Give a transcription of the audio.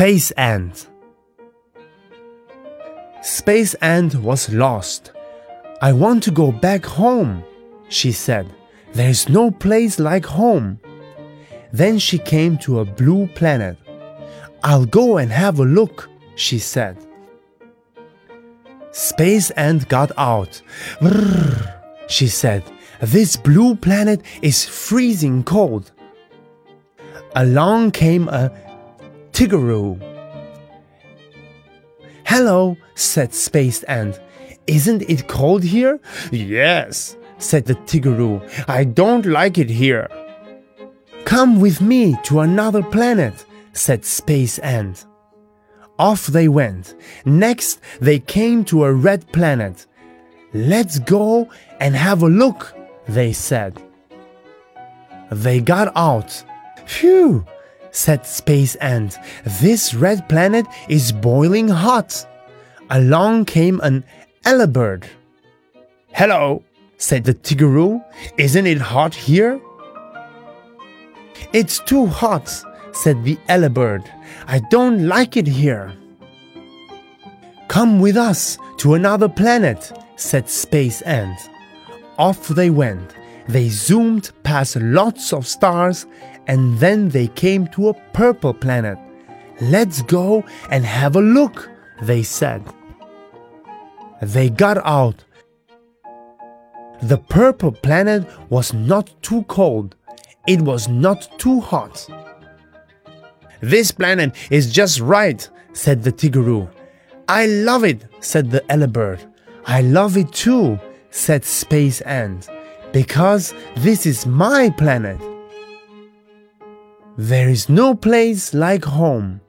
Space Ant. Space Ant was lost. I want to go back home, she said. There's no place like home. Then she came to a blue planet. I'll go and have a look, she said. Space Ant got out. Brrr, she said. This blue planet is freezing cold. Along came a Tiggeroo. Hello, said Space Ant. Isn't it cold here? Yes, said the Tiggeroo. I don't like it here. Come with me to another planet, said Space Ant. Off they went. Next, they came to a red planet. Let's go and have a look, they said. They got out. Phew, said Space Ant. This red planet is boiling hot. Along came an Elebird. Hello, said the Tiggeroo. Isn't it hot here? It's too hot, said the Elebird. I don't like it here. Come with us to another planet, said Space Ant. Off they went. They zoomed past lots of stars and then they came to a purple planet. Let's go and have a look, they said. They got out. The purple planet was not too cold. It was not too hot. This planet is just right, said the Tiggeroo. I love it, said the Elebird. I love it too, said Space Ant, because this is my planet. There is no place like home.